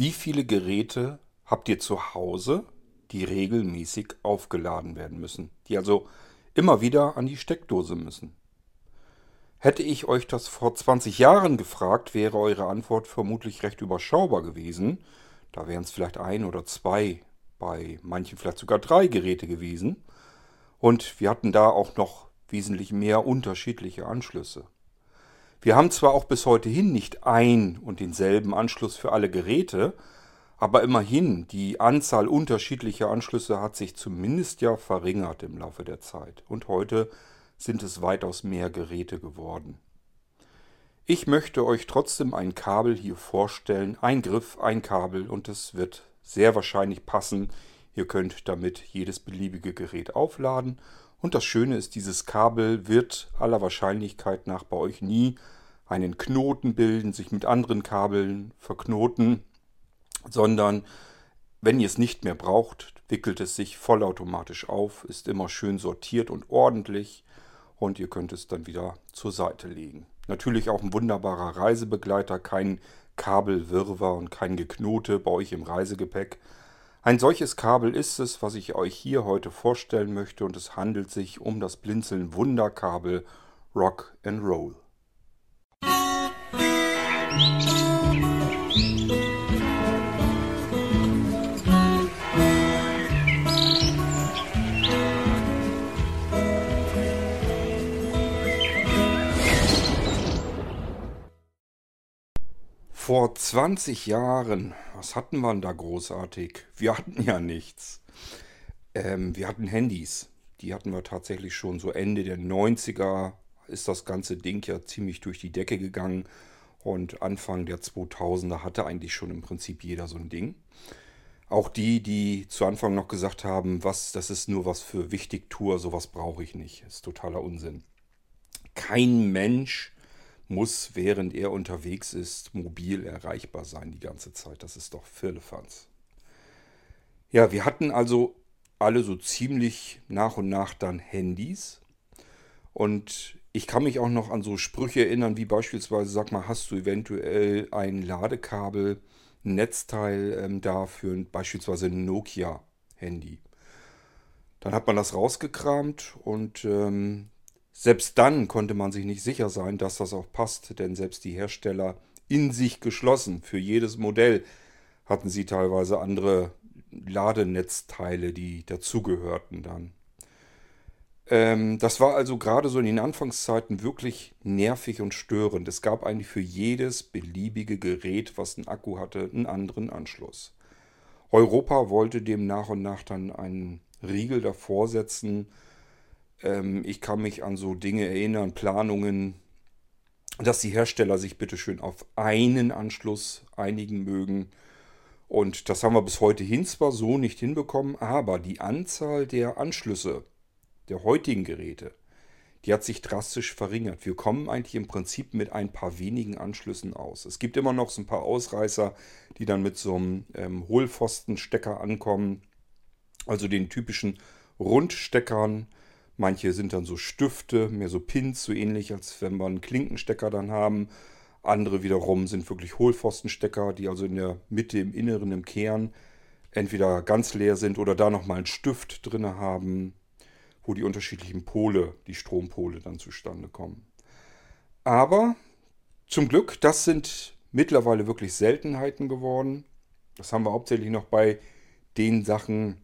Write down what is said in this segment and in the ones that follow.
Wie viele Geräte habt ihr zu Hause, die regelmäßig aufgeladen werden müssen, die also immer wieder an die Steckdose müssen? Hätte ich euch das vor 20 Jahren gefragt, wäre eure Antwort vermutlich recht überschaubar gewesen. Da wären es vielleicht ein oder zwei, bei manchen vielleicht sogar drei Geräte gewesen. Und wir hatten da auch noch wesentlich mehr unterschiedliche Anschlüsse. Wir haben zwar auch bis heute hin nicht ein und denselben Anschluss für alle Geräte, aber immerhin, die Anzahl unterschiedlicher Anschlüsse hat sich zumindest ja verringert im Laufe der Zeit. Und heute sind es weitaus mehr Geräte geworden. Ich möchte euch trotzdem ein Kabel hier vorstellen, ein Griff, ein Kabel und es wird sehr wahrscheinlich passen. Ihr könnt damit jedes beliebige Gerät aufladen und das Schöne ist, dieses Kabel wird aller Wahrscheinlichkeit nach bei euch nie einen Knoten bilden, sich mit anderen Kabeln verknoten, sondern wenn ihr es nicht mehr braucht, wickelt es sich vollautomatisch auf, ist immer schön sortiert und ordentlich und ihr könnt es dann wieder zur Seite legen. Natürlich auch ein wunderbarer Reisebegleiter, kein Kabelwirrwarr und kein Geknote bei euch im Reisegepäck. Ein solches Kabel ist es, was ich euch hier heute vorstellen möchte und es handelt sich um das Blinzeln Wunderkabel Rock and Roll. Vor 20 Jahren, was hatten wir denn da großartig? Wir hatten ja nichts. Ähm, wir hatten Handys. Die hatten wir tatsächlich schon so Ende der 90er ist das ganze Ding ja ziemlich durch die Decke gegangen. Und Anfang der 2000er hatte eigentlich schon im Prinzip jeder so ein Ding. Auch die, die zu Anfang noch gesagt haben, was, das ist nur was für Wichtigtour, sowas brauche ich nicht. Ist totaler Unsinn. Kein Mensch muss, während er unterwegs ist, mobil erreichbar sein die ganze Zeit. Das ist doch Firlefanz. Ja, wir hatten also alle so ziemlich nach und nach dann Handys. Und ich kann mich auch noch an so Sprüche erinnern, wie beispielsweise, sag mal, hast du eventuell ein Ladekabel, ein Netzteil ähm, da für beispielsweise ein Nokia-Handy. Dann hat man das rausgekramt und ähm, selbst dann konnte man sich nicht sicher sein, dass das auch passt, denn selbst die Hersteller in sich geschlossen für jedes Modell hatten sie teilweise andere Ladenetzteile, die dazugehörten dann. Ähm, das war also gerade so in den Anfangszeiten wirklich nervig und störend. Es gab eigentlich für jedes beliebige Gerät, was einen Akku hatte, einen anderen Anschluss. Europa wollte dem nach und nach dann einen Riegel davor setzen, ähm, ich kann mich an so Dinge erinnern, Planungen, dass die Hersteller sich bitteschön auf einen Anschluss einigen mögen. Und das haben wir bis heute hin zwar so nicht hinbekommen, aber die Anzahl der Anschlüsse der heutigen Geräte, die hat sich drastisch verringert. Wir kommen eigentlich im Prinzip mit ein paar wenigen Anschlüssen aus. Es gibt immer noch so ein paar Ausreißer, die dann mit so einem ähm, Hohlpfostenstecker ankommen, also den typischen Rundsteckern, Manche sind dann so Stifte, mehr so Pins, so ähnlich, als wenn wir einen Klinkenstecker dann haben. Andere wiederum sind wirklich Hohlpfostenstecker, die also in der Mitte, im Inneren, im Kern entweder ganz leer sind oder da nochmal einen Stift drin haben, wo die unterschiedlichen Pole, die Strompole dann zustande kommen. Aber zum Glück, das sind mittlerweile wirklich Seltenheiten geworden. Das haben wir hauptsächlich noch bei den Sachen,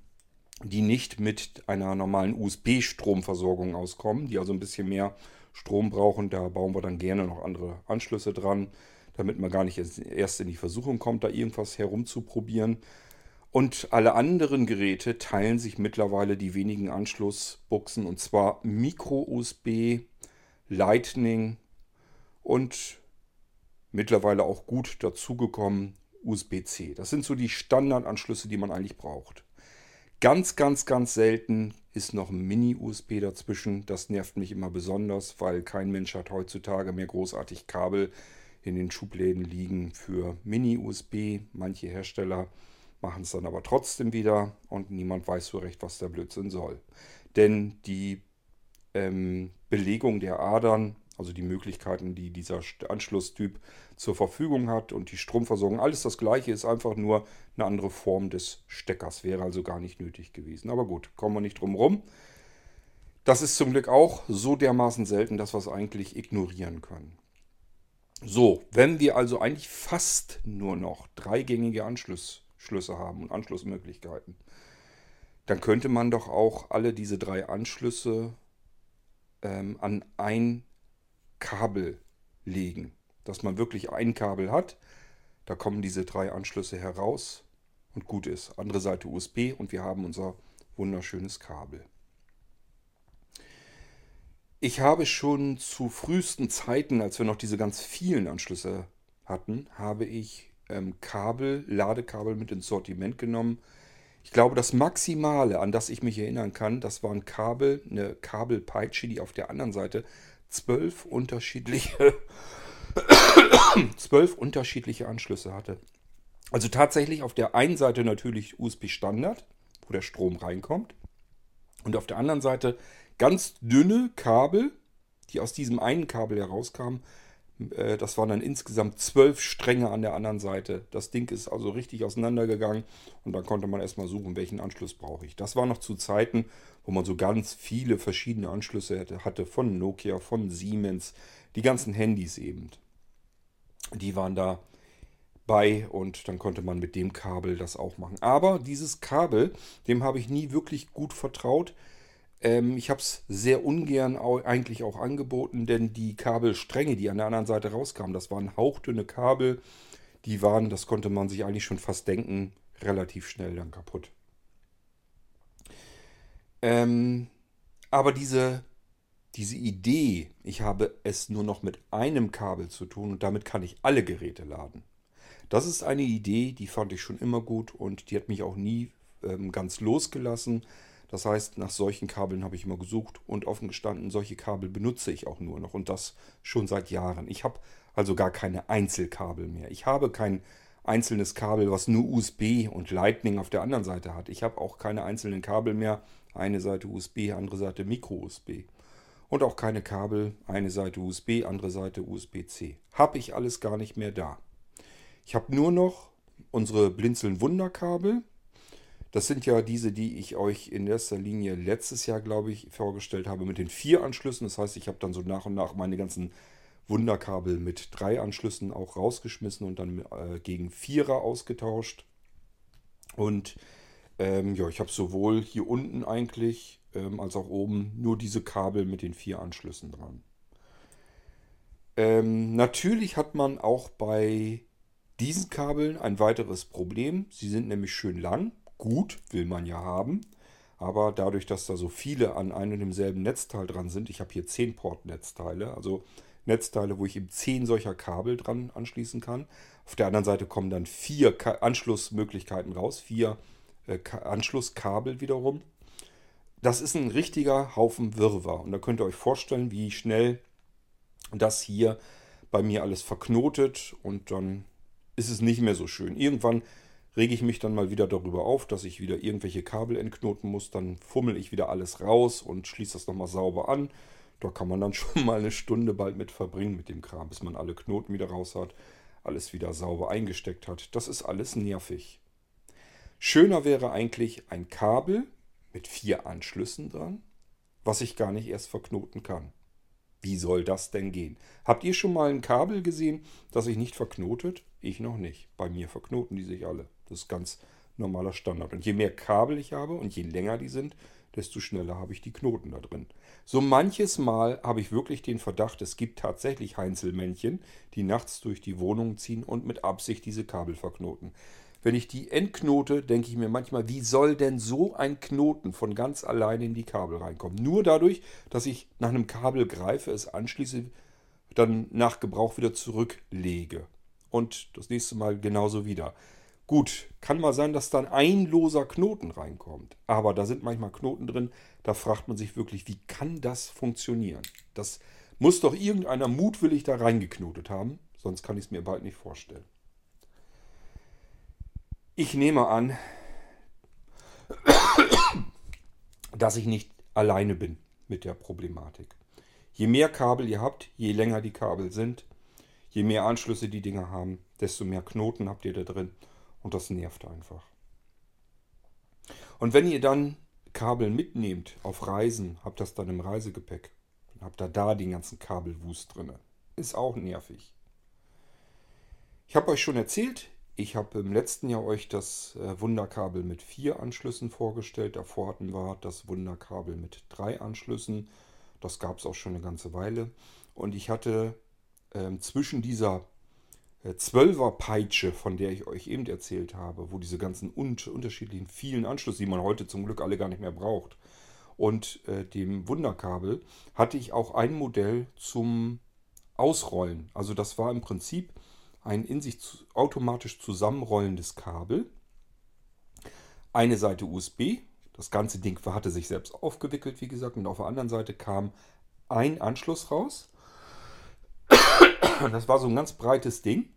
die nicht mit einer normalen USB-Stromversorgung auskommen, die also ein bisschen mehr Strom brauchen. Da bauen wir dann gerne noch andere Anschlüsse dran, damit man gar nicht erst in die Versuchung kommt, da irgendwas herumzuprobieren. Und alle anderen Geräte teilen sich mittlerweile die wenigen Anschlussbuchsen und zwar Micro-USB, Lightning und mittlerweile auch gut dazugekommen USB-C. Das sind so die Standardanschlüsse, die man eigentlich braucht. Ganz, ganz, ganz selten ist noch ein Mini-USB dazwischen. Das nervt mich immer besonders, weil kein Mensch hat heutzutage mehr großartig Kabel in den Schubläden liegen für Mini-USB. Manche Hersteller machen es dann aber trotzdem wieder und niemand weiß so recht, was der Blödsinn soll. Denn die ähm, Belegung der Adern Also die Möglichkeiten, die dieser Anschlusstyp zur Verfügung hat und die Stromversorgung, alles das gleiche, ist einfach nur eine andere Form des Steckers. Wäre also gar nicht nötig gewesen. Aber gut, kommen wir nicht drum rum. Das ist zum Glück auch so dermaßen selten, dass wir es eigentlich ignorieren können. So, wenn wir also eigentlich fast nur noch dreigängige Anschlüsse haben und Anschlussmöglichkeiten, dann könnte man doch auch alle diese drei Anschlüsse ähm, an ein Kabel legen. Dass man wirklich ein Kabel hat, da kommen diese drei Anschlüsse heraus und gut ist. Andere Seite USB und wir haben unser wunderschönes Kabel. Ich habe schon zu frühesten Zeiten, als wir noch diese ganz vielen Anschlüsse hatten, habe ich ähm, Kabel, Ladekabel mit ins Sortiment genommen, ich glaube, das Maximale, an das ich mich erinnern kann, das waren Kabel, eine Kabelpeitsche, die auf der anderen Seite zwölf unterschiedliche, zwölf unterschiedliche Anschlüsse hatte. Also tatsächlich auf der einen Seite natürlich USB Standard, wo der Strom reinkommt. Und auf der anderen Seite ganz dünne Kabel, die aus diesem einen Kabel herauskamen, das waren dann insgesamt zwölf Stränge an der anderen Seite. Das Ding ist also richtig auseinandergegangen und dann konnte man erstmal suchen, welchen Anschluss brauche ich. Das war noch zu Zeiten, wo man so ganz viele verschiedene Anschlüsse hatte, von Nokia, von Siemens, die ganzen Handys eben. Die waren da bei und dann konnte man mit dem Kabel das auch machen. Aber dieses Kabel, dem habe ich nie wirklich gut vertraut. Ähm, ich habe es sehr ungern auch, eigentlich auch angeboten, denn die Kabelstränge, die an der anderen Seite rauskamen, das waren hauchdünne Kabel. Die waren, das konnte man sich eigentlich schon fast denken, relativ schnell dann kaputt. Ähm, aber diese, diese Idee, ich habe es nur noch mit einem Kabel zu tun und damit kann ich alle Geräte laden. Das ist eine Idee, die fand ich schon immer gut und die hat mich auch nie ähm, ganz losgelassen. Das heißt, nach solchen Kabeln habe ich immer gesucht und offen gestanden, solche Kabel benutze ich auch nur noch und das schon seit Jahren. Ich habe also gar keine Einzelkabel mehr. Ich habe kein einzelnes Kabel, was nur USB und Lightning auf der anderen Seite hat. Ich habe auch keine einzelnen Kabel mehr. Eine Seite USB, andere Seite Micro-USB. Und auch keine Kabel, eine Seite USB, andere Seite USB-C. Habe ich alles gar nicht mehr da. Ich habe nur noch unsere Blinzeln Wunderkabel das sind ja diese, die ich euch in erster Linie letztes Jahr, glaube ich, vorgestellt habe mit den vier Anschlüssen. Das heißt, ich habe dann so nach und nach meine ganzen Wunderkabel mit drei Anschlüssen auch rausgeschmissen und dann äh, gegen Vierer ausgetauscht. Und ähm, ja, ich habe sowohl hier unten eigentlich ähm, als auch oben nur diese Kabel mit den vier Anschlüssen dran. Ähm, natürlich hat man auch bei diesen Kabeln ein weiteres Problem. Sie sind nämlich schön lang gut, will man ja haben. Aber dadurch, dass da so viele an einem und demselben Netzteil dran sind, ich habe hier 10 Port-Netzteile, also Netzteile, wo ich eben 10 solcher Kabel dran anschließen kann. Auf der anderen Seite kommen dann vier Ka Anschlussmöglichkeiten raus, vier äh, Anschlusskabel wiederum. Das ist ein richtiger Haufen Wirrwarr. Und da könnt ihr euch vorstellen, wie schnell das hier bei mir alles verknotet und dann ist es nicht mehr so schön. Irgendwann rege ich mich dann mal wieder darüber auf, dass ich wieder irgendwelche Kabel entknoten muss. Dann fummel ich wieder alles raus und schließe das nochmal sauber an. Da kann man dann schon mal eine Stunde bald mit verbringen mit dem Kram, bis man alle Knoten wieder raus hat, alles wieder sauber eingesteckt hat. Das ist alles nervig. Schöner wäre eigentlich ein Kabel mit vier Anschlüssen dran, was ich gar nicht erst verknoten kann. Wie soll das denn gehen? Habt ihr schon mal ein Kabel gesehen, das sich nicht verknotet? Ich noch nicht. Bei mir verknoten die sich alle. Das ist ganz normaler Standard. Und je mehr Kabel ich habe und je länger die sind, desto schneller habe ich die Knoten da drin. So manches Mal habe ich wirklich den Verdacht, es gibt tatsächlich Heinzelmännchen, die nachts durch die Wohnung ziehen und mit Absicht diese Kabel verknoten. Wenn ich die entknote, denke ich mir manchmal, wie soll denn so ein Knoten von ganz alleine in die Kabel reinkommen? Nur dadurch, dass ich nach einem Kabel greife, es anschließe, dann nach Gebrauch wieder zurücklege. Und das nächste Mal genauso wieder. Gut, kann mal sein, dass dann ein loser Knoten reinkommt. Aber da sind manchmal Knoten drin, da fragt man sich wirklich, wie kann das funktionieren? Das muss doch irgendeiner mutwillig da reingeknotet haben, sonst kann ich es mir bald nicht vorstellen. Ich nehme an, dass ich nicht alleine bin mit der Problematik. Je mehr Kabel ihr habt, je länger die Kabel sind, je mehr Anschlüsse die Dinger haben, desto mehr Knoten habt ihr da drin. Und das nervt einfach. Und wenn ihr dann Kabel mitnehmt auf Reisen, habt das dann im Reisegepäck. Dann habt ihr da den ganzen Kabelwust drin. Ist auch nervig. Ich habe euch schon erzählt, ich habe im letzten Jahr euch das äh, Wunderkabel mit vier Anschlüssen vorgestellt. Davor hatten wir das Wunderkabel mit drei Anschlüssen. Das gab es auch schon eine ganze Weile. Und ich hatte ähm, zwischen dieser äh, 12er Peitsche, von der ich euch eben erzählt habe, wo diese ganzen un unterschiedlichen vielen Anschlüsse, die man heute zum Glück alle gar nicht mehr braucht, und äh, dem Wunderkabel hatte ich auch ein Modell zum Ausrollen. Also das war im Prinzip ein in sich automatisch zusammenrollendes Kabel. Eine Seite USB. Das ganze Ding hatte sich selbst aufgewickelt, wie gesagt. Und auf der anderen Seite kam ein Anschluss raus. Das war so ein ganz breites Ding.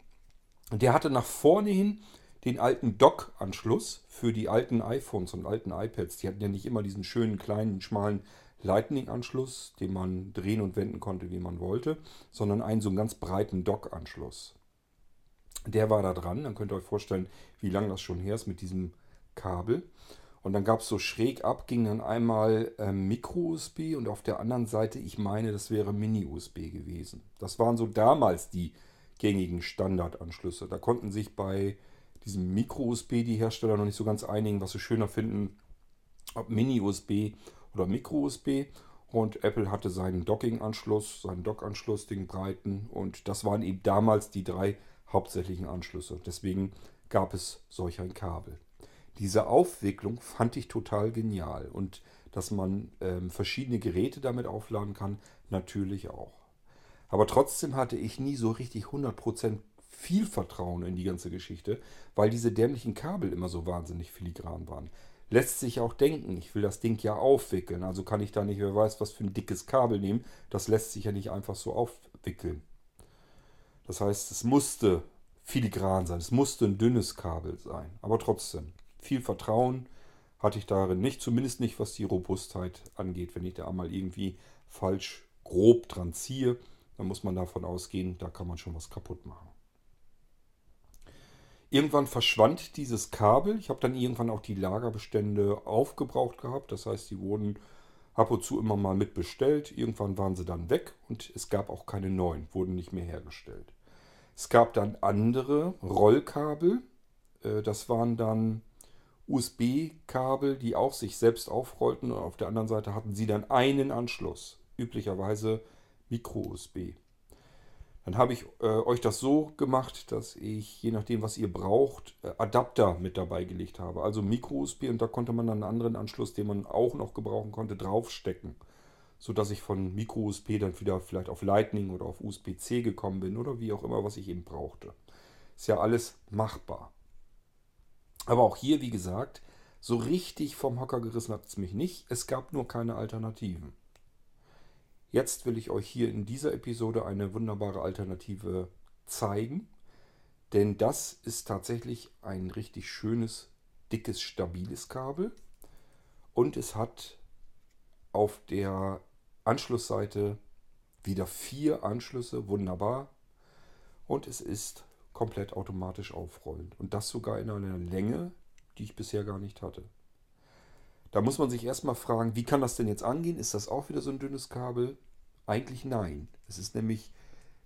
Und der hatte nach vorne hin den alten Dock-Anschluss für die alten iPhones und alten iPads. Die hatten ja nicht immer diesen schönen, kleinen, schmalen Lightning-Anschluss, den man drehen und wenden konnte, wie man wollte, sondern einen so einen ganz breiten Dock-Anschluss. Der war da dran. Dann könnt ihr euch vorstellen, wie lange das schon her ist mit diesem Kabel. Und dann gab es so schräg ab, ging dann einmal äh, Micro-USB und auf der anderen Seite, ich meine, das wäre Mini-USB gewesen. Das waren so damals die gängigen Standardanschlüsse. Da konnten sich bei diesem Micro-USB die Hersteller noch nicht so ganz einigen, was sie schöner finden, ob Mini-USB oder Micro-USB. Und Apple hatte seinen Docking-Anschluss, seinen Dock-Anschluss, den breiten. Und das waren eben damals die drei hauptsächlichen Anschlüsse. Deswegen gab es solch ein Kabel. Diese Aufwicklung fand ich total genial und dass man ähm, verschiedene Geräte damit aufladen kann, natürlich auch. Aber trotzdem hatte ich nie so richtig 100% viel Vertrauen in die ganze Geschichte, weil diese dämlichen Kabel immer so wahnsinnig filigran waren. Lässt sich auch denken, ich will das Ding ja aufwickeln, also kann ich da nicht, wer weiß, was für ein dickes Kabel nehmen. Das lässt sich ja nicht einfach so aufwickeln. Das heißt, es musste filigran sein, es musste ein dünnes Kabel sein. Aber trotzdem, viel Vertrauen hatte ich darin nicht, zumindest nicht, was die Robustheit angeht. Wenn ich da einmal irgendwie falsch grob dran ziehe, dann muss man davon ausgehen, da kann man schon was kaputt machen. Irgendwann verschwand dieses Kabel. Ich habe dann irgendwann auch die Lagerbestände aufgebraucht gehabt. Das heißt, die wurden ab und zu immer mal mitbestellt. Irgendwann waren sie dann weg und es gab auch keine neuen, wurden nicht mehr hergestellt. Es gab dann andere Rollkabel. Äh, das waren dann USB-Kabel, die auch sich selbst aufrollten. Und auf der anderen Seite hatten sie dann einen Anschluss. Üblicherweise Micro-USB. Dann habe ich äh, euch das so gemacht, dass ich, je nachdem, was ihr braucht, äh, Adapter mit dabei gelegt habe. Also Micro-USB und da konnte man dann einen anderen Anschluss, den man auch noch gebrauchen konnte, draufstecken sodass ich von Micro-USB dann wieder vielleicht auf Lightning oder auf USB-C gekommen bin oder wie auch immer, was ich eben brauchte. Ist ja alles machbar. Aber auch hier, wie gesagt, so richtig vom Hocker gerissen hat es mich nicht. Es gab nur keine Alternativen. Jetzt will ich euch hier in dieser Episode eine wunderbare Alternative zeigen. Denn das ist tatsächlich ein richtig schönes, dickes, stabiles Kabel. Und es hat auf der Anschlussseite wieder vier Anschlüsse, wunderbar. Und es ist komplett automatisch aufrollend. Und das sogar in einer Länge, die ich bisher gar nicht hatte. Da muss man sich erstmal fragen, wie kann das denn jetzt angehen? Ist das auch wieder so ein dünnes Kabel? Eigentlich nein. Es ist nämlich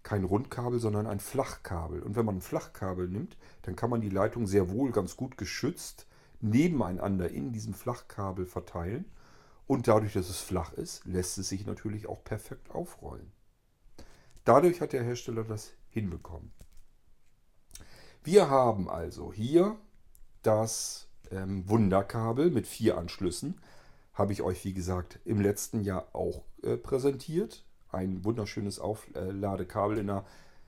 kein Rundkabel, sondern ein Flachkabel. Und wenn man ein Flachkabel nimmt, dann kann man die Leitung sehr wohl ganz gut geschützt nebeneinander in diesem Flachkabel verteilen. Und dadurch, dass es flach ist, lässt es sich natürlich auch perfekt aufrollen. Dadurch hat der Hersteller das hinbekommen. Wir haben also hier das ähm, Wunderkabel mit vier Anschlüssen. Habe ich euch, wie gesagt, im letzten Jahr auch äh, präsentiert. Ein wunderschönes Aufladekabel in einer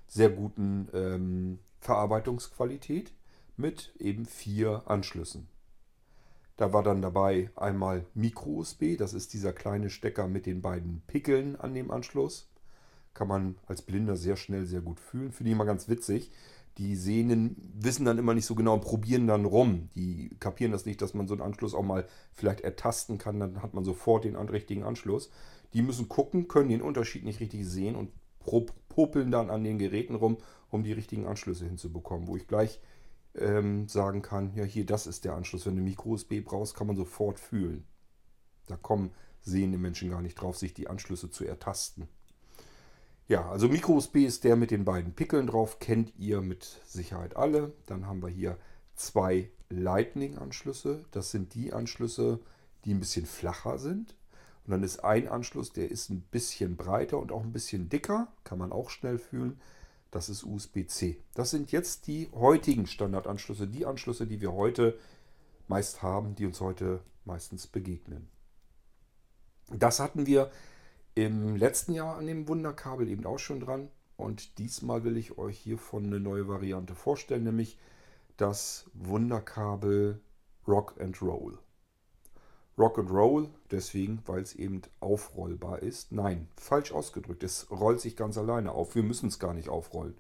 sehr guten ähm, Verarbeitungsqualität mit eben vier Anschlüssen. Da war dann dabei einmal Micro-USB, das ist dieser kleine Stecker mit den beiden Pickeln an dem Anschluss. Kann man als Blinder sehr schnell, sehr gut fühlen. Finde ich immer ganz witzig, die Sehnen wissen dann immer nicht so genau und probieren dann rum. Die kapieren das nicht, dass man so einen Anschluss auch mal vielleicht ertasten kann, dann hat man sofort den richtigen Anschluss. Die müssen gucken, können den Unterschied nicht richtig sehen und popeln dann an den Geräten rum, um die richtigen Anschlüsse hinzubekommen. Wo ich gleich ähm, sagen kann, ja hier, das ist der Anschluss. Wenn du Micro-USB brauchst, kann man sofort fühlen. Da kommen sehende Menschen gar nicht drauf, sich die Anschlüsse zu ertasten. Ja, also Micro-USB ist der mit den beiden Pickeln drauf, kennt ihr mit Sicherheit alle. Dann haben wir hier zwei Lightning-Anschlüsse. Das sind die Anschlüsse, die ein bisschen flacher sind. Und dann ist ein Anschluss, der ist ein bisschen breiter und auch ein bisschen dicker, kann man auch schnell fühlen. Das ist USB-C. Das sind jetzt die heutigen Standardanschlüsse, die Anschlüsse, die wir heute meist haben, die uns heute meistens begegnen. Das hatten wir im letzten Jahr an dem Wunderkabel eben auch schon dran. Und diesmal will ich euch hiervon eine neue Variante vorstellen, nämlich das Wunderkabel Rock and Roll. Rock and Roll, deswegen, weil es eben aufrollbar ist. Nein, falsch ausgedrückt. Es rollt sich ganz alleine auf. Wir müssen es gar nicht aufrollen.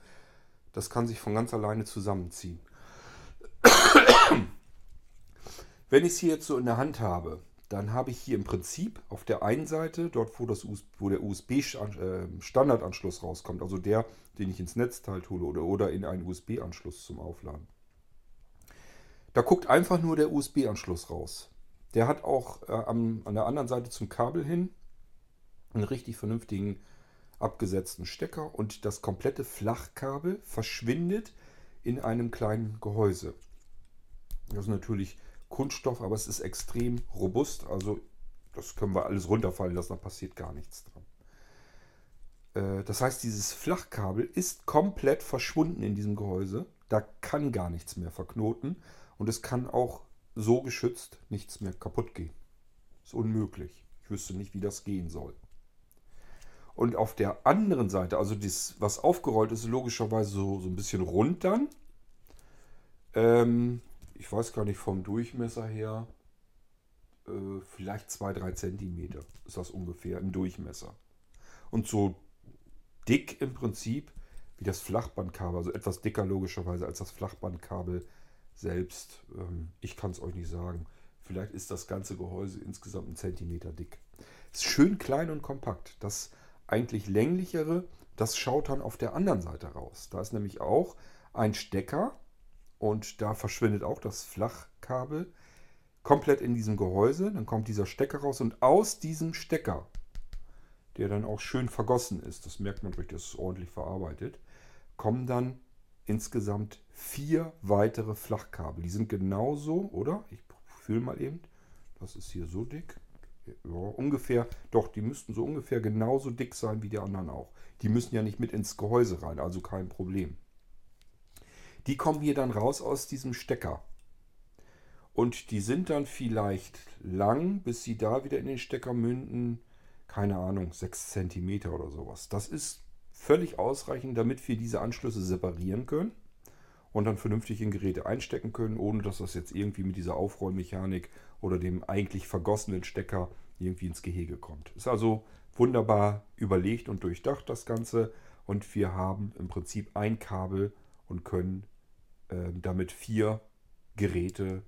Das kann sich von ganz alleine zusammenziehen. Wenn ich es hier jetzt so in der Hand habe, dann habe ich hier im Prinzip auf der einen Seite, dort wo, das, wo der USB-Standardanschluss äh, rauskommt, also der, den ich ins Netzteil tue oder, oder in einen USB-Anschluss zum Aufladen. Da guckt einfach nur der USB-Anschluss raus. Der hat auch äh, am, an der anderen Seite zum Kabel hin einen richtig vernünftigen abgesetzten Stecker und das komplette Flachkabel verschwindet in einem kleinen Gehäuse. Das ist natürlich Kunststoff, aber es ist extrem robust. Also das können wir alles runterfallen lassen, da passiert gar nichts dran. Äh, das heißt, dieses Flachkabel ist komplett verschwunden in diesem Gehäuse. Da kann gar nichts mehr verknoten und es kann auch so geschützt nichts mehr kaputt gehen. Ist unmöglich. Ich wüsste nicht, wie das gehen soll. Und auf der anderen Seite, also das, was aufgerollt ist, logischerweise so, so ein bisschen rund dann. Ähm, ich weiß gar nicht vom Durchmesser her, äh, vielleicht 2-3 Zentimeter ist das ungefähr im Durchmesser. Und so dick im Prinzip wie das Flachbandkabel, also etwas dicker logischerweise als das Flachbandkabel selbst. Ähm, ich kann es euch nicht sagen. Vielleicht ist das ganze Gehäuse insgesamt einen Zentimeter dick. Ist schön klein und kompakt. Das eigentlich länglichere, das schaut dann auf der anderen Seite raus. Da ist nämlich auch ein Stecker und da verschwindet auch das Flachkabel komplett in diesem Gehäuse. Dann kommt dieser Stecker raus und aus diesem Stecker, der dann auch schön vergossen ist, das merkt man durch, das ist ordentlich verarbeitet, kommen dann insgesamt vier weitere Flachkabel. Die sind genauso, oder? Ich fühle mal eben. Das ist hier so dick. Ja, ungefähr, doch, die müssten so ungefähr genauso dick sein wie die anderen auch. Die müssen ja nicht mit ins Gehäuse rein, also kein Problem. Die kommen hier dann raus aus diesem Stecker. Und die sind dann vielleicht lang, bis sie da wieder in den Stecker münden. Keine Ahnung, 6 cm oder sowas. Das ist völlig ausreichend, damit wir diese Anschlüsse separieren können und dann vernünftig in Geräte einstecken können, ohne dass das jetzt irgendwie mit dieser Aufrollmechanik oder dem eigentlich vergossenen Stecker irgendwie ins Gehege kommt. Ist also wunderbar überlegt und durchdacht das Ganze und wir haben im Prinzip ein Kabel und können äh, damit vier Geräte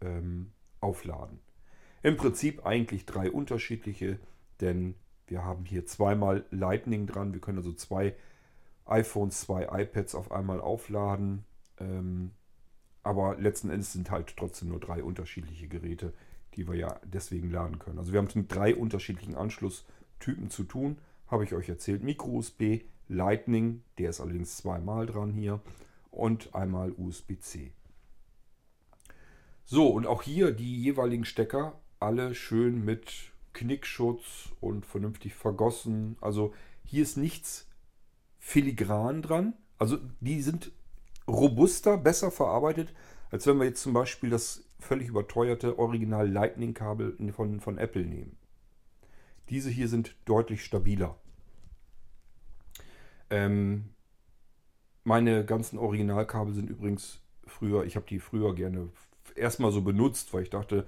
ähm, aufladen. Im Prinzip eigentlich drei unterschiedliche, denn wir haben hier zweimal Lightning dran. Wir können also zwei iPhones, zwei iPads auf einmal aufladen. Ähm, aber letzten Endes sind halt trotzdem nur drei unterschiedliche Geräte, die wir ja deswegen laden können. Also wir haben es mit drei unterschiedlichen Anschlusstypen zu tun. Habe ich euch erzählt. Micro-USB, Lightning, der ist allerdings zweimal dran hier und einmal USB-C. So, und auch hier die jeweiligen Stecker, alle schön mit Knickschutz und vernünftig vergossen. Also hier ist nichts filigran dran. Also die sind robuster, besser verarbeitet, als wenn wir jetzt zum Beispiel das völlig überteuerte Original Lightning-Kabel von, von Apple nehmen. Diese hier sind deutlich stabiler. Ähm, meine ganzen Originalkabel sind übrigens früher, ich habe die früher gerne erstmal so benutzt, weil ich dachte,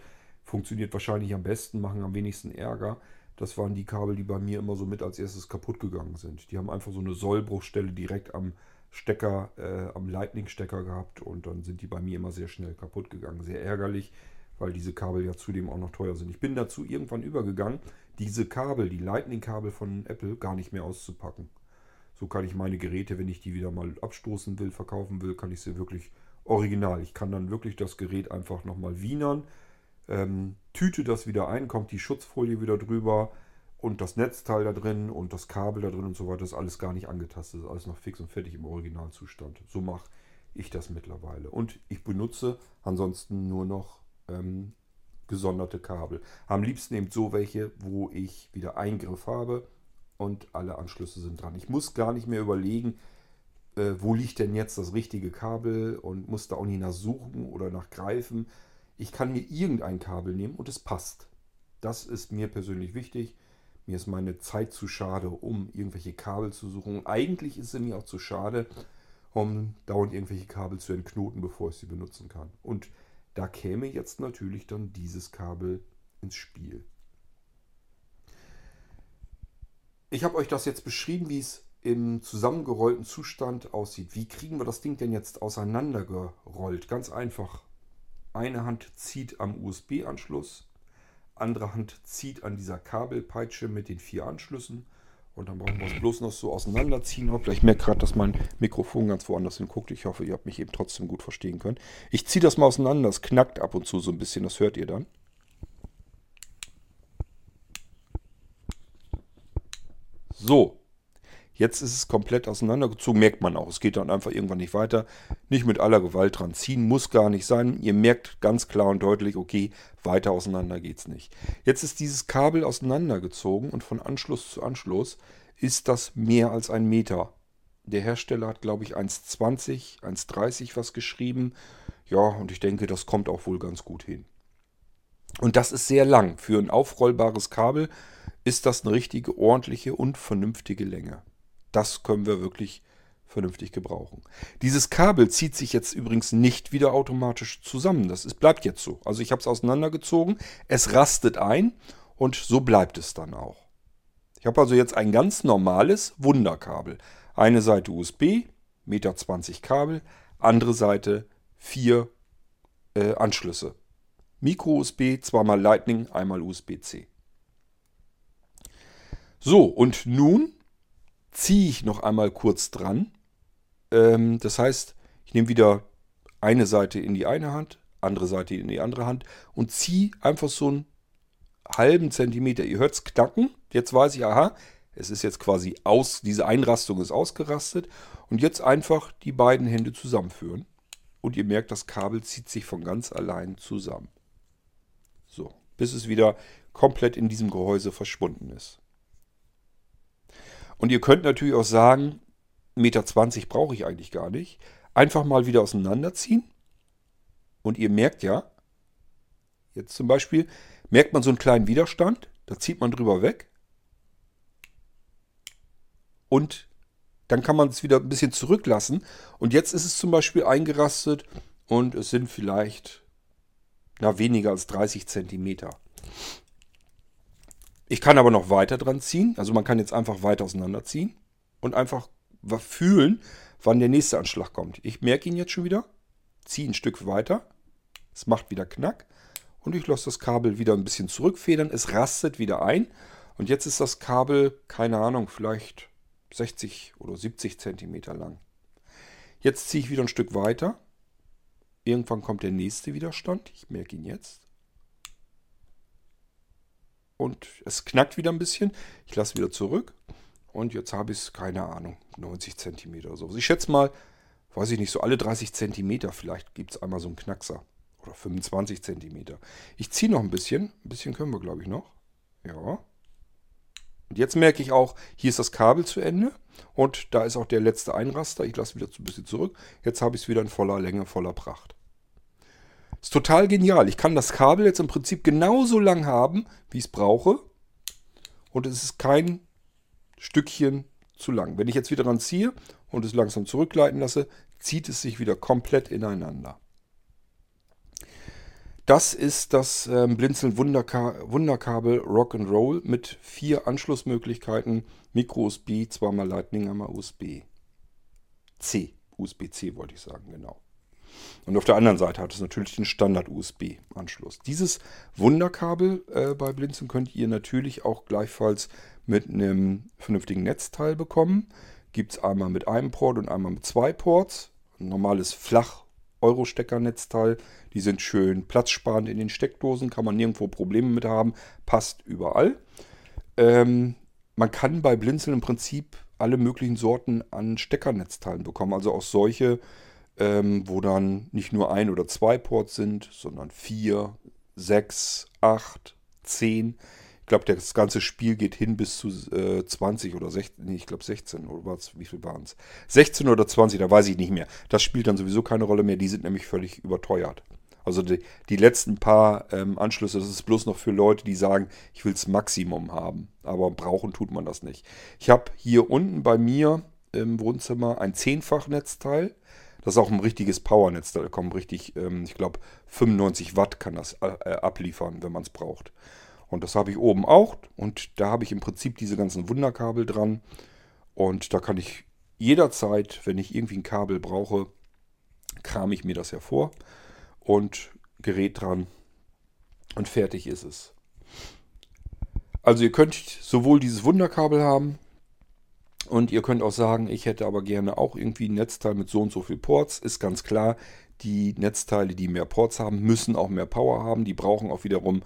funktioniert wahrscheinlich am besten, machen am wenigsten Ärger. Das waren die Kabel, die bei mir immer so mit als erstes kaputt gegangen sind. Die haben einfach so eine Sollbruchstelle direkt am Stecker äh, am Lightning-Stecker gehabt und dann sind die bei mir immer sehr schnell kaputt gegangen. Sehr ärgerlich, weil diese Kabel ja zudem auch noch teuer sind. Ich bin dazu irgendwann übergegangen, diese Kabel, die Lightning-Kabel von Apple, gar nicht mehr auszupacken. So kann ich meine Geräte, wenn ich die wieder mal abstoßen will, verkaufen will, kann ich sie wirklich original. Ich kann dann wirklich das Gerät einfach nochmal wienern, ähm, tüte das wieder ein, kommt die Schutzfolie wieder drüber und das Netzteil da drin und das Kabel da drin und so weiter ist alles gar nicht angetastet. ist alles noch fix und fertig im Originalzustand. So mache ich das mittlerweile. Und ich benutze ansonsten nur noch ähm, gesonderte Kabel. Am liebsten eben so welche, wo ich wieder Eingriff habe und alle Anschlüsse sind dran. Ich muss gar nicht mehr überlegen, äh, wo liegt denn jetzt das richtige Kabel und muss da auch nicht nach suchen oder nach greifen. Ich kann mir irgendein Kabel nehmen und es passt. Das ist mir persönlich wichtig. Mir ist meine Zeit zu schade, um irgendwelche Kabel zu suchen. Und eigentlich ist es mir auch zu schade, um dauernd irgendwelche Kabel zu entknoten, bevor ich sie benutzen kann. Und da käme jetzt natürlich dann dieses Kabel ins Spiel. Ich habe euch das jetzt beschrieben, wie es im zusammengerollten Zustand aussieht. Wie kriegen wir das Ding denn jetzt auseinandergerollt? Ganz einfach. Eine Hand zieht am USB-Anschluss, andere Hand zieht an dieser Kabelpeitsche mit den vier Anschlüssen. Und dann brauchen wir es bloß noch so auseinanderziehen. Ich merke gerade, dass mein Mikrofon ganz woanders hinguckt. Ich hoffe, ihr habt mich eben trotzdem gut verstehen können. Ich ziehe das mal auseinander. Es knackt ab und zu so ein bisschen. Das hört ihr dann. So, Jetzt ist es komplett auseinandergezogen, merkt man auch. Es geht dann einfach irgendwann nicht weiter. Nicht mit aller Gewalt dran ziehen, muss gar nicht sein. Ihr merkt ganz klar und deutlich, okay, weiter auseinander geht es nicht. Jetzt ist dieses Kabel auseinandergezogen und von Anschluss zu Anschluss ist das mehr als ein Meter. Der Hersteller hat, glaube ich, 1,20, 1,30 was geschrieben. Ja, und ich denke, das kommt auch wohl ganz gut hin. Und das ist sehr lang. Für ein aufrollbares Kabel ist das eine richtige, ordentliche und vernünftige Länge. Das können wir wirklich vernünftig gebrauchen. Dieses Kabel zieht sich jetzt übrigens nicht wieder automatisch zusammen. Das ist, bleibt jetzt so. Also ich habe es auseinandergezogen, es rastet ein und so bleibt es dann auch. Ich habe also jetzt ein ganz normales Wunderkabel. Eine Seite USB, Meter 20 Kabel, andere Seite vier äh, Anschlüsse. Micro-USB, zweimal Lightning, einmal USB-C. So, und nun ziehe ich noch einmal kurz dran. Ähm, das heißt, ich nehme wieder eine Seite in die eine Hand, andere Seite in die andere Hand und ziehe einfach so einen halben Zentimeter. Ihr hört es knacken. Jetzt weiß ich, aha, es ist jetzt quasi aus, diese Einrastung ist ausgerastet. Und jetzt einfach die beiden Hände zusammenführen. Und ihr merkt, das Kabel zieht sich von ganz allein zusammen. So, bis es wieder komplett in diesem Gehäuse verschwunden ist. Und ihr könnt natürlich auch sagen, 1,20 Meter brauche ich eigentlich gar nicht. Einfach mal wieder auseinanderziehen. Und ihr merkt ja, jetzt zum Beispiel, merkt man so einen kleinen Widerstand. Da zieht man drüber weg. Und dann kann man es wieder ein bisschen zurücklassen. Und jetzt ist es zum Beispiel eingerastet und es sind vielleicht na, weniger als 30 Zentimeter. Ich kann aber noch weiter dran ziehen. Also man kann jetzt einfach weiter auseinanderziehen und einfach fühlen, wann der nächste Anschlag kommt. Ich merke ihn jetzt schon wieder, ziehe ein Stück weiter. Es macht wieder Knack. Und ich lasse das Kabel wieder ein bisschen zurückfedern. Es rastet wieder ein. Und jetzt ist das Kabel, keine Ahnung, vielleicht 60 oder 70 Zentimeter lang. Jetzt ziehe ich wieder ein Stück weiter. Irgendwann kommt der nächste Widerstand. Ich merke ihn jetzt und es knackt wieder ein bisschen. Ich lasse wieder zurück und jetzt habe ich es, keine Ahnung, 90 cm oder so. Also ich schätze mal, weiß ich nicht, so alle 30 cm vielleicht gibt es einmal so einen Knackser. Oder 25 cm. Ich ziehe noch ein bisschen. Ein bisschen können wir, glaube ich, noch. Ja. Und jetzt merke ich auch, hier ist das Kabel zu Ende. Und da ist auch der letzte Einraster. Ich lasse wieder ein bisschen zurück. Jetzt habe ich es wieder in voller Länge, voller Pracht. Ist total genial. Ich kann das Kabel jetzt im Prinzip genauso lang haben, wie ich es brauche. Und es ist kein Stückchen zu lang. Wenn ich jetzt wieder dran ziehe und es langsam zurückgleiten lasse, zieht es sich wieder komplett ineinander. Das ist das ähm, Blinzeln Wunderka Wunderkabel Rock'n'Roll mit vier Anschlussmöglichkeiten. Micro USB, zweimal Lightning, einmal USB. C. USB-C wollte ich sagen, genau. Und auf der anderen Seite hat es natürlich den Standard-USB-Anschluss. Dieses Wunderkabel äh, bei Blinzen könnt ihr natürlich auch gleichfalls mit einem vernünftigen Netzteil bekommen. Gibt es einmal mit einem Port und einmal mit zwei Ports. Ein normales Flach-Euro-Stecker-Netzteil. Die sind schön platzsparend in den Steckdosen, kann man nirgendwo Probleme mit haben. Passt überall. Ähm, man kann bei Blinzeln im Prinzip alle möglichen Sorten an Steckernetzteilen bekommen. Also auch solche, ähm, wo dann nicht nur ein oder zwei Ports sind, sondern vier, sechs, acht, zehn. Ich glaube, das ganze Spiel geht hin bis zu äh, 20 oder 16, nee, ich glaube 16 oder was, wie viel waren es? 16 oder 20, da weiß ich nicht mehr. Das spielt dann sowieso keine Rolle mehr, die sind nämlich völlig überteuert. Also die, die letzten paar ähm, Anschlüsse, das ist bloß noch für Leute, die sagen, ich will das Maximum haben. Aber brauchen tut man das nicht. Ich habe hier unten bei mir im Wohnzimmer ein Zehnfach-Netzteil. Das ist auch ein richtiges Powernetz. Da kommen richtig, ähm, ich glaube, 95 Watt kann das äh, abliefern, wenn man es braucht. Und das habe ich oben auch. Und da habe ich im Prinzip diese ganzen Wunderkabel dran. Und da kann ich jederzeit, wenn ich irgendwie ein Kabel brauche, kram ich mir das hervor und Gerät dran und fertig ist es. Also ihr könnt sowohl dieses Wunderkabel haben und ihr könnt auch sagen, ich hätte aber gerne auch irgendwie ein Netzteil mit so und so viel Ports. Ist ganz klar, die Netzteile, die mehr Ports haben, müssen auch mehr Power haben. Die brauchen auch wiederum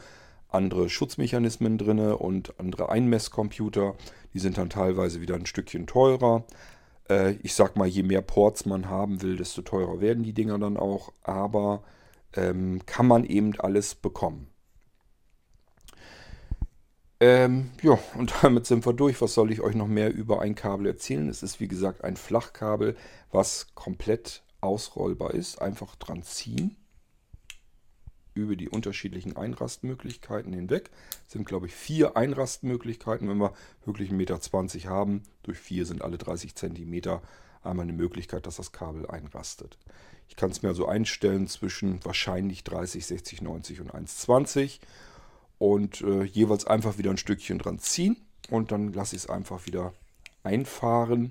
andere Schutzmechanismen drin und andere Einmesscomputer. Die sind dann teilweise wieder ein Stückchen teurer. Äh, ich sag mal, je mehr Ports man haben will, desto teurer werden die Dinger dann auch. Aber ähm, kann man eben alles bekommen. Ähm, ja, und damit sind wir durch. Was soll ich euch noch mehr über ein Kabel erzählen? Es ist wie gesagt ein Flachkabel, was komplett ausrollbar ist. Einfach dran ziehen. Über die unterschiedlichen Einrastmöglichkeiten hinweg. Es sind, glaube ich, vier Einrastmöglichkeiten, wenn wir wirklich 1,20 Meter haben. Durch vier sind alle 30 Zentimeter einmal eine Möglichkeit, dass das Kabel einrastet. Ich kann es mir also einstellen zwischen wahrscheinlich 30, 60, 90 und 1,20 und äh, jeweils einfach wieder ein Stückchen dran ziehen und dann lasse ich es einfach wieder einfahren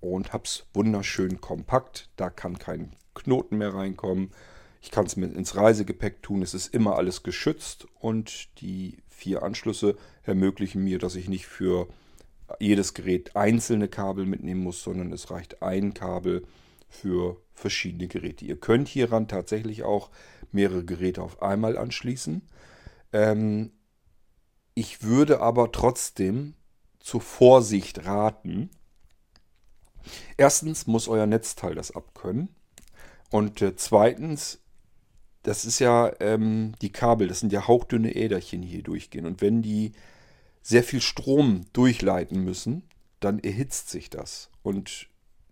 und habe es wunderschön kompakt. Da kann kein Knoten mehr reinkommen. Ich kann es mit ins Reisegepäck tun. Es ist immer alles geschützt und die vier Anschlüsse ermöglichen mir, dass ich nicht für jedes Gerät einzelne Kabel mitnehmen muss, sondern es reicht ein Kabel für verschiedene Geräte. Ihr könnt hieran tatsächlich auch mehrere Geräte auf einmal anschließen. Ähm, ich würde aber trotzdem zur Vorsicht raten. Erstens muss euer Netzteil das abkönnen. Und äh, zweitens, das ist ja ähm, die Kabel, das sind ja hauchdünne Äderchen, hier durchgehen. Und wenn die sehr viel Strom durchleiten müssen, dann erhitzt sich das. Und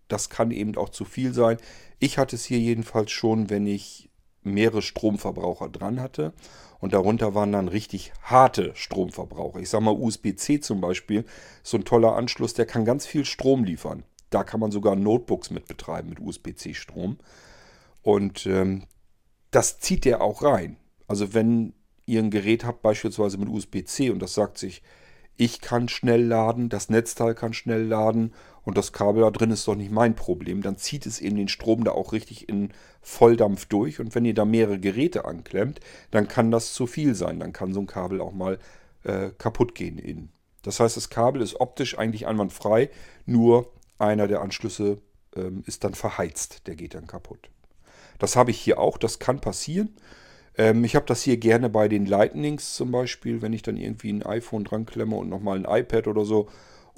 das kann eben auch zu viel sein. Ich hatte es hier jedenfalls schon, wenn ich mehrere Stromverbraucher dran hatte. Und darunter waren dann richtig harte Stromverbraucher. Ich sage mal USB-C zum Beispiel, so ein toller Anschluss, der kann ganz viel Strom liefern. Da kann man sogar Notebooks mit betreiben mit USB-C-Strom. Und ähm, das zieht der auch rein. Also wenn ihr ein Gerät habt, beispielsweise mit USB-C, und das sagt sich, ich kann schnell laden, das Netzteil kann schnell laden und das Kabel da drin ist doch nicht mein Problem, dann zieht es eben den Strom da auch richtig in Volldampf durch und wenn ihr da mehrere Geräte anklemmt, dann kann das zu viel sein, dann kann so ein Kabel auch mal äh, kaputt gehen innen. Das heißt, das Kabel ist optisch eigentlich einwandfrei, nur einer der Anschlüsse ähm, ist dann verheizt, der geht dann kaputt. Das habe ich hier auch, das kann passieren. Ähm, ich habe das hier gerne bei den Lightnings zum Beispiel, wenn ich dann irgendwie ein iPhone dran klemme und nochmal ein iPad oder so.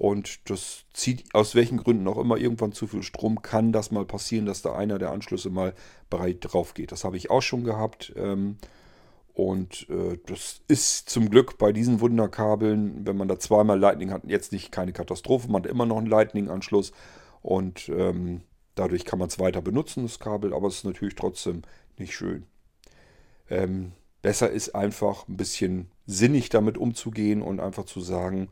Und das zieht aus welchen Gründen auch immer irgendwann zu viel Strom, kann das mal passieren, dass da einer der Anschlüsse mal breit drauf geht. Das habe ich auch schon gehabt. Ähm, und äh, das ist zum Glück bei diesen Wunderkabeln, wenn man da zweimal Lightning hat, jetzt nicht keine Katastrophe. Man hat immer noch einen Lightning-Anschluss und ähm, dadurch kann man es weiter benutzen, das Kabel, aber es ist natürlich trotzdem nicht schön. Ähm, besser ist einfach ein bisschen sinnig damit umzugehen und einfach zu sagen,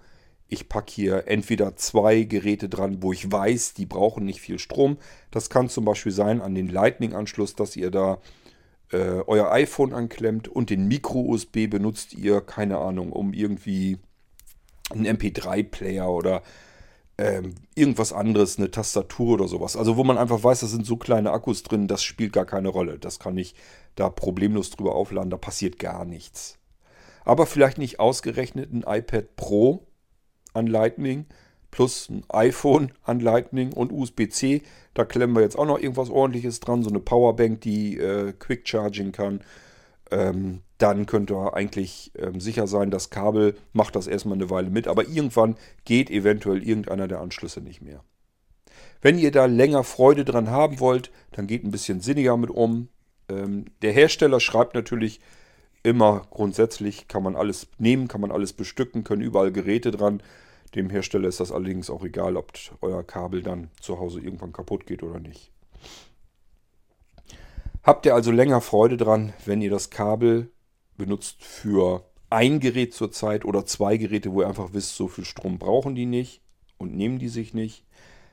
ich packe hier entweder zwei Geräte dran, wo ich weiß, die brauchen nicht viel Strom. Das kann zum Beispiel sein an den Lightning-Anschluss, dass ihr da äh, euer iPhone anklemmt und den Micro-USB benutzt ihr, keine Ahnung, um irgendwie einen MP3-Player oder ähm, irgendwas anderes, eine Tastatur oder sowas. Also wo man einfach weiß, da sind so kleine Akkus drin, das spielt gar keine Rolle. Das kann ich da problemlos drüber aufladen, da passiert gar nichts. Aber vielleicht nicht ausgerechnet ein iPad Pro an Lightning plus ein iPhone an Lightning und USB-C. Da klemmen wir jetzt auch noch irgendwas ordentliches dran, so eine Powerbank, die äh, Quick Charging kann. Ähm, dann könnt ihr eigentlich ähm, sicher sein, das Kabel macht das erstmal eine Weile mit, aber irgendwann geht eventuell irgendeiner der Anschlüsse nicht mehr. Wenn ihr da länger Freude dran haben wollt, dann geht ein bisschen sinniger mit um. Ähm, der Hersteller schreibt natürlich immer grundsätzlich, kann man alles nehmen, kann man alles bestücken, können überall Geräte dran. Dem Hersteller ist das allerdings auch egal, ob euer Kabel dann zu Hause irgendwann kaputt geht oder nicht. Habt ihr also länger Freude dran, wenn ihr das Kabel benutzt für ein Gerät zurzeit oder zwei Geräte, wo ihr einfach wisst, so viel Strom brauchen die nicht und nehmen die sich nicht.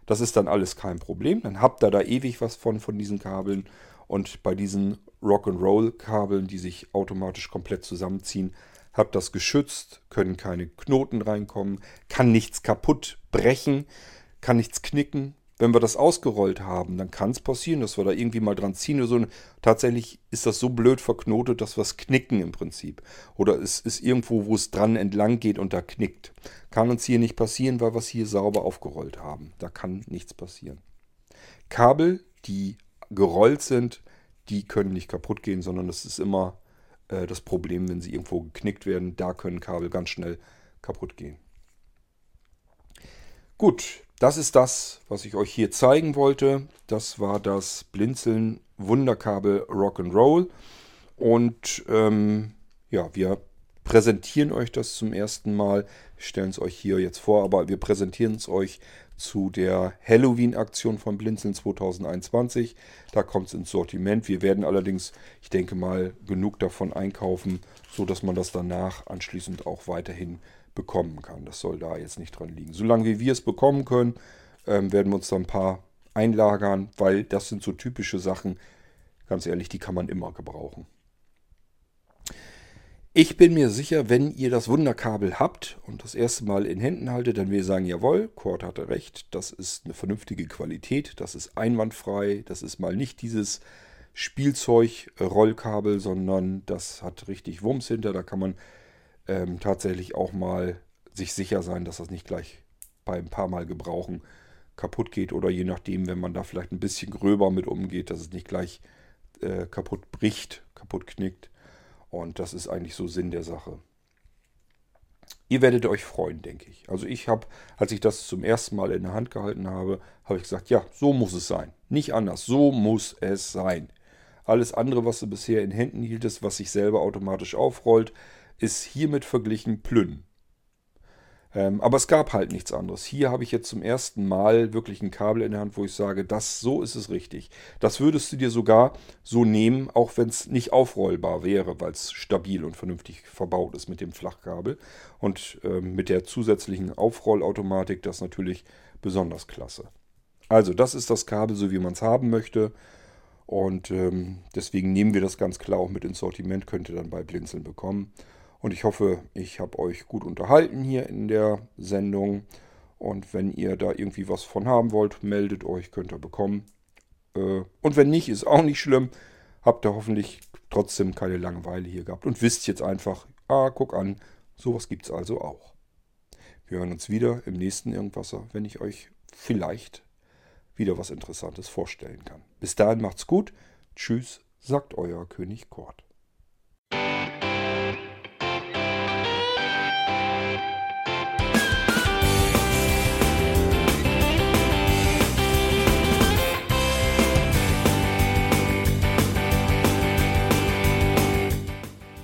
Das ist dann alles kein Problem. Dann habt ihr da ewig was von, von diesen Kabeln. Und bei diesen Rock'n'Roll-Kabeln, die sich automatisch komplett zusammenziehen, habt das geschützt, können keine Knoten reinkommen, kann nichts kaputt brechen, kann nichts knicken, wenn wir das ausgerollt haben, dann kann es passieren, dass wir da irgendwie mal dran ziehen oder so. Tatsächlich ist das so blöd verknotet, dass wir es knicken im Prinzip. Oder es ist irgendwo, wo es dran entlang geht und da knickt. Kann uns hier nicht passieren, weil wir es hier sauber aufgerollt haben. Da kann nichts passieren. Kabel, die gerollt sind, die können nicht kaputt gehen, sondern das ist immer äh, das Problem, wenn sie irgendwo geknickt werden. Da können Kabel ganz schnell kaputt gehen. Gut, das ist das, was ich euch hier zeigen wollte. Das war das Blinzeln Wunderkabel Rock'n'Roll. Und ähm, ja, wir präsentieren euch das zum ersten Mal. Stellen es euch hier jetzt vor, aber wir präsentieren es euch zu der Halloween-Aktion von Blinzeln 2021. Da kommt es ins Sortiment. Wir werden allerdings, ich denke mal, genug davon einkaufen, sodass man das danach anschließend auch weiterhin bekommen kann. Das soll da jetzt nicht dran liegen. Solange wir es bekommen können, ähm, werden wir uns da ein paar einlagern, weil das sind so typische Sachen, ganz ehrlich, die kann man immer gebrauchen. Ich bin mir sicher, wenn ihr das Wunderkabel habt und das erste Mal in Händen haltet, dann wir sagen, jawohl, Cord hatte recht, das ist eine vernünftige Qualität, das ist einwandfrei, das ist mal nicht dieses Spielzeug-Rollkabel, sondern das hat richtig Wumms hinter, da kann man ähm, tatsächlich auch mal sich sicher sein, dass das nicht gleich bei ein paar Mal gebrauchen kaputt geht oder je nachdem, wenn man da vielleicht ein bisschen gröber mit umgeht, dass es nicht gleich äh, kaputt bricht, kaputt knickt. Und das ist eigentlich so Sinn der Sache. Ihr werdet euch freuen, denke ich. Also ich habe, als ich das zum ersten Mal in der Hand gehalten habe, habe ich gesagt, ja, so muss es sein. Nicht anders, so muss es sein. Alles andere, was du bisher in Händen hieltest, was sich selber automatisch aufrollt, ist hiermit verglichen Plünn. Ähm, aber es gab halt nichts anderes. Hier habe ich jetzt zum ersten Mal wirklich ein Kabel in der Hand, wo ich sage, das so ist es richtig. Das würdest du dir sogar so nehmen, auch wenn es nicht aufrollbar wäre, weil es stabil und vernünftig verbaut ist mit dem Flachkabel. Und ähm, mit der zusätzlichen Aufrollautomatik das natürlich besonders klasse. Also das ist das Kabel, so wie man es haben möchte. Und ähm, deswegen nehmen wir das ganz klar auch mit ins Sortiment, könnt ihr dann bei Blinzeln bekommen. Und ich hoffe, ich habe euch gut unterhalten hier in der Sendung. Und wenn ihr da irgendwie was von haben wollt, meldet euch, könnt ihr bekommen. Äh, und wenn nicht, ist auch nicht schlimm. Habt ihr hoffentlich trotzdem keine Langeweile hier gehabt. Und wisst jetzt einfach, ah, guck an, sowas gibt es also auch. Wir hören uns wieder im nächsten Irgendwasser, wenn ich euch vielleicht wieder was Interessantes vorstellen kann. Bis dahin macht's gut. Tschüss, sagt euer König Kort.